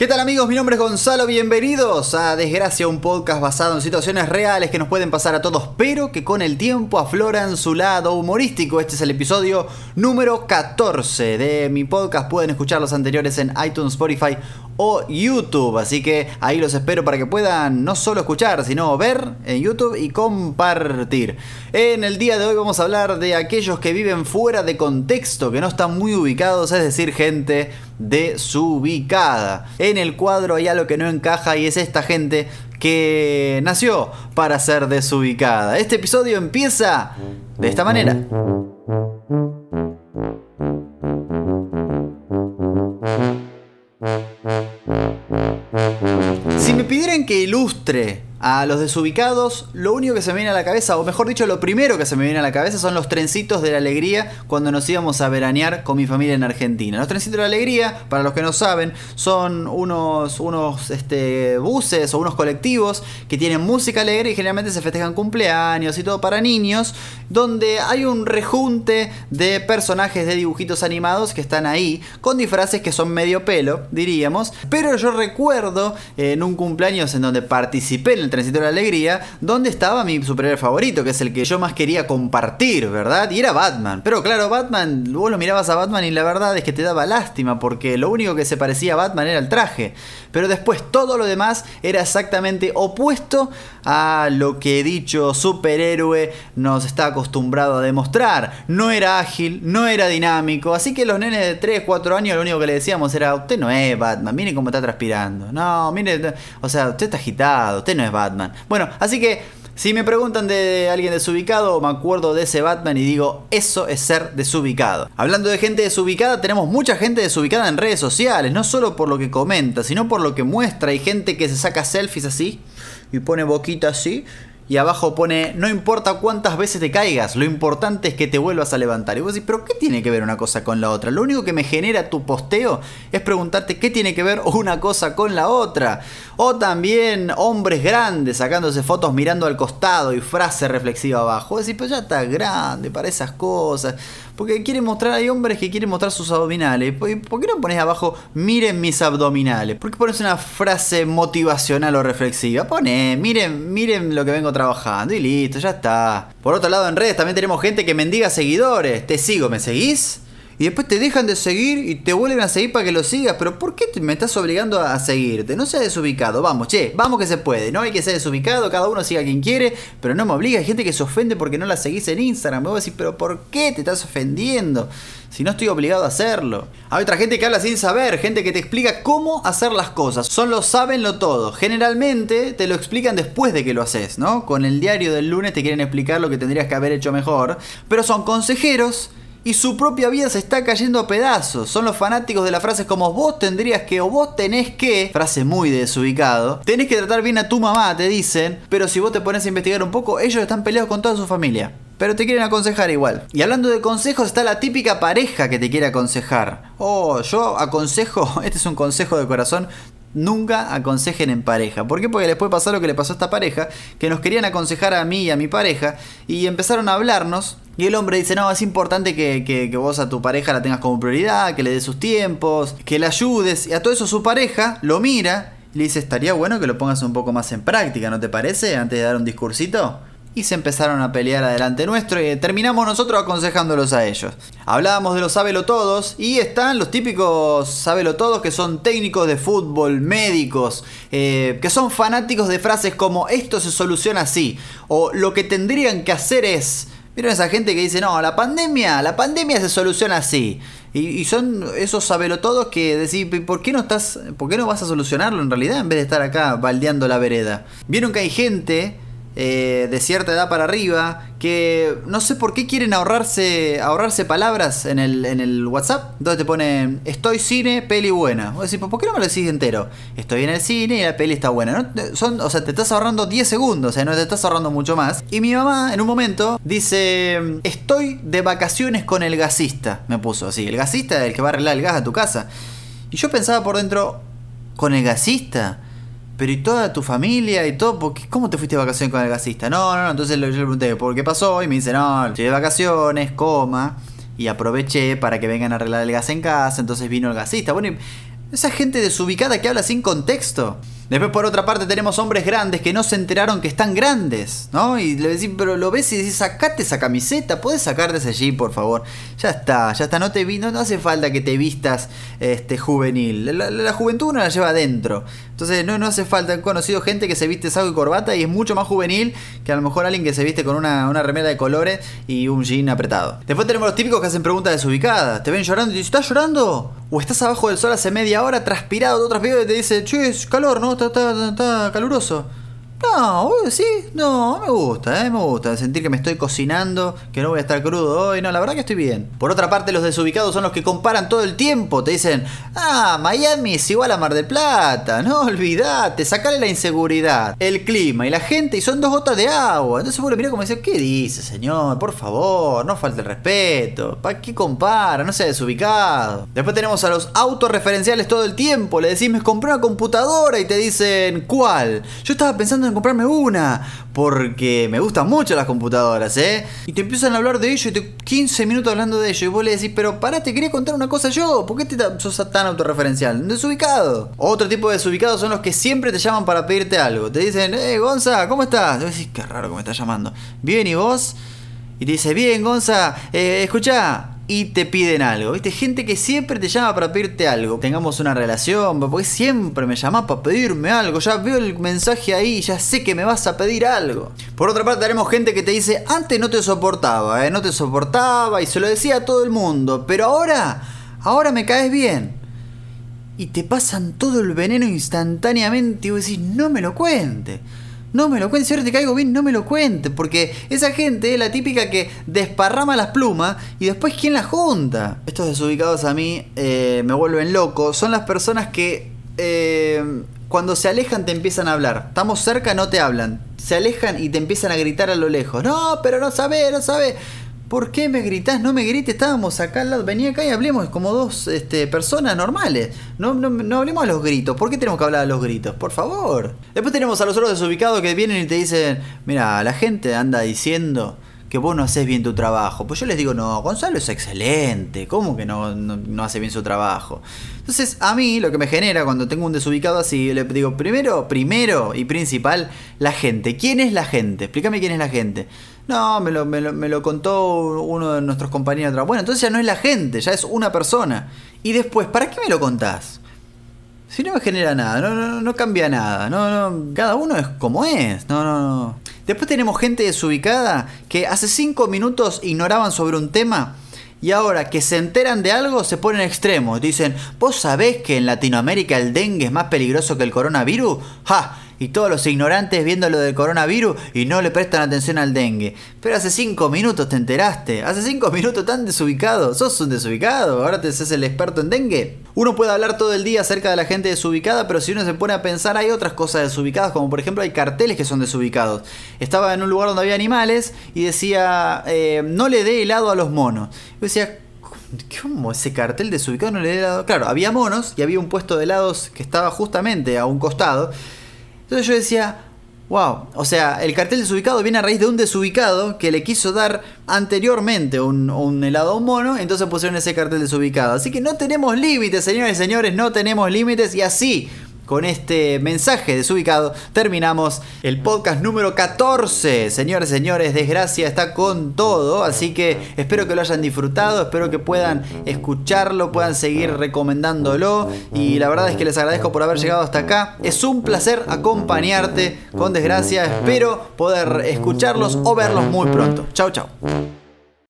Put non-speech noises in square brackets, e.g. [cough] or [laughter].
¿Qué tal amigos? Mi nombre es Gonzalo, bienvenidos a Desgracia, un podcast basado en situaciones reales que nos pueden pasar a todos, pero que con el tiempo afloran su lado humorístico. Este es el episodio número 14 de mi podcast, pueden escuchar los anteriores en iTunes, Spotify o YouTube, así que ahí los espero para que puedan no solo escuchar, sino ver en YouTube y compartir. En el día de hoy vamos a hablar de aquellos que viven fuera de contexto, que no están muy ubicados, es decir, gente desubicada. En el cuadro hay algo que no encaja y es esta gente que nació para ser desubicada. Este episodio empieza de esta manera. Ilustre a los desubicados, lo único que se me viene a la cabeza, o mejor dicho, lo primero que se me viene a la cabeza son los trencitos de la alegría cuando nos íbamos a veranear con mi familia en Argentina. Los trencitos de la alegría, para los que no saben, son unos, unos este, buses o unos colectivos que tienen música alegre y generalmente se festejan cumpleaños y todo para niños, donde hay un rejunte de personajes de dibujitos animados que están ahí, con disfraces que son medio pelo, diríamos. Pero yo recuerdo en un cumpleaños en donde participé en el trencito la alegría, donde estaba mi superhéroe favorito, que es el que yo más quería compartir, ¿verdad? Y era Batman. Pero claro, Batman, vos lo mirabas a Batman y la verdad es que te daba lástima, porque lo único que se parecía a Batman era el traje. Pero después todo lo demás era exactamente opuesto a lo que dicho superhéroe nos está acostumbrado a demostrar. No era ágil, no era dinámico, así que los nenes de 3, 4 años lo único que le decíamos era, usted no es Batman, mire cómo está transpirando. No, mire, o sea, usted está agitado, usted no es Batman. Bueno, así que si me preguntan de alguien desubicado, me acuerdo de ese Batman y digo, eso es ser desubicado. Hablando de gente desubicada, tenemos mucha gente desubicada en redes sociales, no solo por lo que comenta, sino por lo que muestra. Hay gente que se saca selfies así y pone boquita así y abajo pone, no importa cuántas veces te caigas, lo importante es que te vuelvas a levantar. Y vos decís, pero ¿qué tiene que ver una cosa con la otra? Lo único que me genera tu posteo es preguntarte qué tiene que ver una cosa con la otra. O también hombres grandes sacándose fotos mirando al costado y frase reflexiva abajo. Vos decís, pero ya está grande para esas cosas. Porque quieren mostrar, hay hombres que quieren mostrar sus abdominales. ¿Por qué no pones abajo, miren mis abdominales? ¿Por qué pones una frase motivacional o reflexiva? Pone, miren, miren lo que vengo trabajando y listo, ya está. Por otro lado, en redes también tenemos gente que mendiga seguidores. Te sigo, ¿me seguís? Y después te dejan de seguir y te vuelven a seguir para que lo sigas. Pero ¿por qué me estás obligando a seguirte? No seas desubicado. Vamos, che, vamos que se puede. No hay que ser desubicado, cada uno siga quien quiere, pero no me obliga. Hay gente que se ofende porque no la seguís en Instagram. Me voy a decir, pero ¿por qué te estás ofendiendo? Si no estoy obligado a hacerlo. Hay otra gente que habla sin saber, gente que te explica cómo hacer las cosas. Son lo saben lo todo. Generalmente te lo explican después de que lo haces, ¿no? Con el diario del lunes te quieren explicar lo que tendrías que haber hecho mejor. Pero son consejeros y su propia vida se está cayendo a pedazos. Son los fanáticos de las frases como vos tendrías que o vos tenés que, frase muy desubicado, tenés que tratar bien a tu mamá, te dicen, pero si vos te pones a investigar un poco, ellos están peleados con toda su familia. Pero te quieren aconsejar igual. Y hablando de consejos, está la típica pareja que te quiere aconsejar. Oh, yo aconsejo, [laughs] este es un consejo de corazón, Nunca aconsejen en pareja. ¿Por qué? Porque les puede pasar lo que le pasó a esta pareja, que nos querían aconsejar a mí y a mi pareja, y empezaron a hablarnos, y el hombre dice, no, es importante que, que, vos a tu pareja la tengas como prioridad, que le des sus tiempos, que le ayudes, y a todo eso su pareja lo mira y le dice, estaría bueno que lo pongas un poco más en práctica, ¿no te parece? Antes de dar un discursito y se empezaron a pelear adelante nuestro y terminamos nosotros aconsejándolos a ellos. Hablábamos de los sábelo todos y están los típicos sábelo todos que son técnicos de fútbol, médicos, eh, que son fanáticos de frases como esto se soluciona así o lo que tendrían que hacer es... ¿Vieron esa gente que dice, no, la pandemia, la pandemia se soluciona así? Y, son esos todos que decís, ¿por qué no estás, por qué no vas a solucionarlo en realidad en vez de estar acá baldeando la vereda? Vieron que hay gente eh, de cierta edad para arriba, que no sé por qué quieren ahorrarse, ahorrarse palabras en el, en el WhatsApp. Entonces te ponen, estoy cine, peli buena. Vos decís, ¿por qué no me lo decís entero? Estoy en el cine y la peli está buena. Son, o sea, te estás ahorrando 10 segundos, o sea, no te estás ahorrando mucho más. Y mi mamá, en un momento, dice, estoy de vacaciones con el gasista. Me puso así, el gasista el que va a arreglar el gas a tu casa. Y yo pensaba por dentro, ¿con el gasista? Pero ¿y toda tu familia y todo? ¿Por ¿Cómo te fuiste de vacaciones con el gasista? No, no, no. Entonces yo le pregunté, ¿por qué pasó? Y me dice, no, de vacaciones, coma. Y aproveché para que vengan a arreglar el gas en casa. Entonces vino el gasista. Bueno, Esa gente desubicada que habla sin contexto. Después por otra parte tenemos hombres grandes que no se enteraron que están grandes, ¿no? Y le decís, pero lo ves y decís, sacate esa camiseta, puedes sacarte ese allí, por favor. Ya está, ya está, no te vi, no, hace falta que te vistas este, juvenil. La, juventud uno la lleva adentro. Entonces no, no hace falta. He conocido gente que se viste saco y corbata y es mucho más juvenil que a lo mejor alguien que se viste con una, una remera de colores y un jean apretado. Después tenemos los típicos que hacen preguntas desubicadas. Te ven llorando y te dicen, ¿estás llorando? O estás abajo del sol hace media hora, transpirado, otras videos y te dice, che, es calor, ¿no? Está, caluroso. No, sí, no, me gusta, ¿eh? me gusta sentir que me estoy cocinando, que no voy a estar crudo hoy, no, la verdad que estoy bien. Por otra parte, los desubicados son los que comparan todo el tiempo, te dicen, ah, Miami es igual a Mar del Plata, no olvidate, sacale la inseguridad, el clima y la gente y son dos gotas de agua. Entonces lo mirás como decís, ¿qué dice, señor? Por favor, no falte el respeto, ¿para qué compara? No sea desubicado. Después tenemos a los autorreferenciales todo el tiempo, le decís, me compré una computadora y te dicen, ¿cuál? Yo estaba pensando comprarme una, porque me gustan mucho las computadoras, ¿eh? Y te empiezan a hablar de ello y te 15 minutos hablando de ello y vos le decís, pero pará, te quería contar una cosa yo, ¿por qué te sos tan autorreferencial? Desubicado. Otro tipo de desubicados son los que siempre te llaman para pedirte algo. Te dicen, eh, Gonza, ¿cómo estás? Y vos decís, qué raro que me estás llamando. Bien, ¿y vos? Y te dice, bien, Gonza, eh, escucha, y te piden algo. ¿Viste? Gente que siempre te llama para pedirte algo. Tengamos una relación, porque siempre me llamas para pedirme algo. Ya veo el mensaje ahí, ya sé que me vas a pedir algo. Por otra parte, tenemos gente que te dice, antes no te soportaba, ¿eh? no te soportaba y se lo decía a todo el mundo, pero ahora, ahora me caes bien. Y te pasan todo el veneno instantáneamente y vos decís, no me lo cuente. No me lo cuentes, si ahora te caigo bien, no me lo cuentes. Porque esa gente es la típica que desparrama las plumas y después ¿quién las junta? Estos desubicados a mí eh, me vuelven loco. Son las personas que eh, cuando se alejan te empiezan a hablar. Estamos cerca, no te hablan. Se alejan y te empiezan a gritar a lo lejos. No, pero no sabe, no sabe. ¿Por qué me gritás? No me grites, estábamos acá al lado. Vení acá y hablemos como dos este, personas normales. No, no, hablemos a los gritos. ¿Por qué tenemos que hablar a los gritos? Por favor. Después tenemos a los otros desubicados que vienen y te dicen: Mira, la gente anda diciendo que vos no haces bien tu trabajo. Pues yo les digo, no, Gonzalo es excelente. ¿Cómo que no, no, hace bien su trabajo? Entonces, a mí lo que me genera cuando tengo un desubicado así, le digo, primero, primero y principal, la gente. ¿Quién es la gente? Explícame quién es la gente. No, me lo, me lo, contó uno de nuestros compañeros de trabajo. Bueno, entonces ya no es la gente, ya es una persona. Y después, ¿para qué me lo contás? Si no me genera nada, no, no, no cambia nada, no, no, cada uno es como es, no, no, no. Después tenemos gente desubicada que hace cinco minutos ignoraban sobre un tema y ahora que se enteran de algo se ponen extremos. Dicen, ¿vos sabés que en Latinoamérica el dengue es más peligroso que el coronavirus? ¡Ja! Y todos los ignorantes viendo lo del coronavirus y no le prestan atención al dengue. Pero hace cinco minutos te enteraste, hace cinco minutos tan desubicado, sos un desubicado, ahora te haces el experto en dengue. Uno puede hablar todo el día acerca de la gente desubicada, pero si uno se pone a pensar hay otras cosas desubicadas, como por ejemplo hay carteles que son desubicados. Estaba en un lugar donde había animales y decía, eh, no le dé helado a los monos. Yo decía, ¿Cómo ese cartel desubicado no le dé helado? Claro, había monos y había un puesto de helados que estaba justamente a un costado. Entonces yo decía, wow, o sea, el cartel desubicado viene a raíz de un desubicado que le quiso dar anteriormente un, helado a un mono, entonces pusieron ese cartel desubicado. Así que no tenemos límites, señores y señores, no tenemos límites y así con este mensaje desubicado terminamos el podcast número 14. Señores, señores, desgracia está con todo, así que espero que lo hayan disfrutado, espero que puedan escucharlo, puedan seguir recomendándolo y la verdad es que les agradezco por haber llegado hasta acá. Es un placer acompañarte con desgracia, espero poder escucharlos o verlos muy pronto. Chau, chau.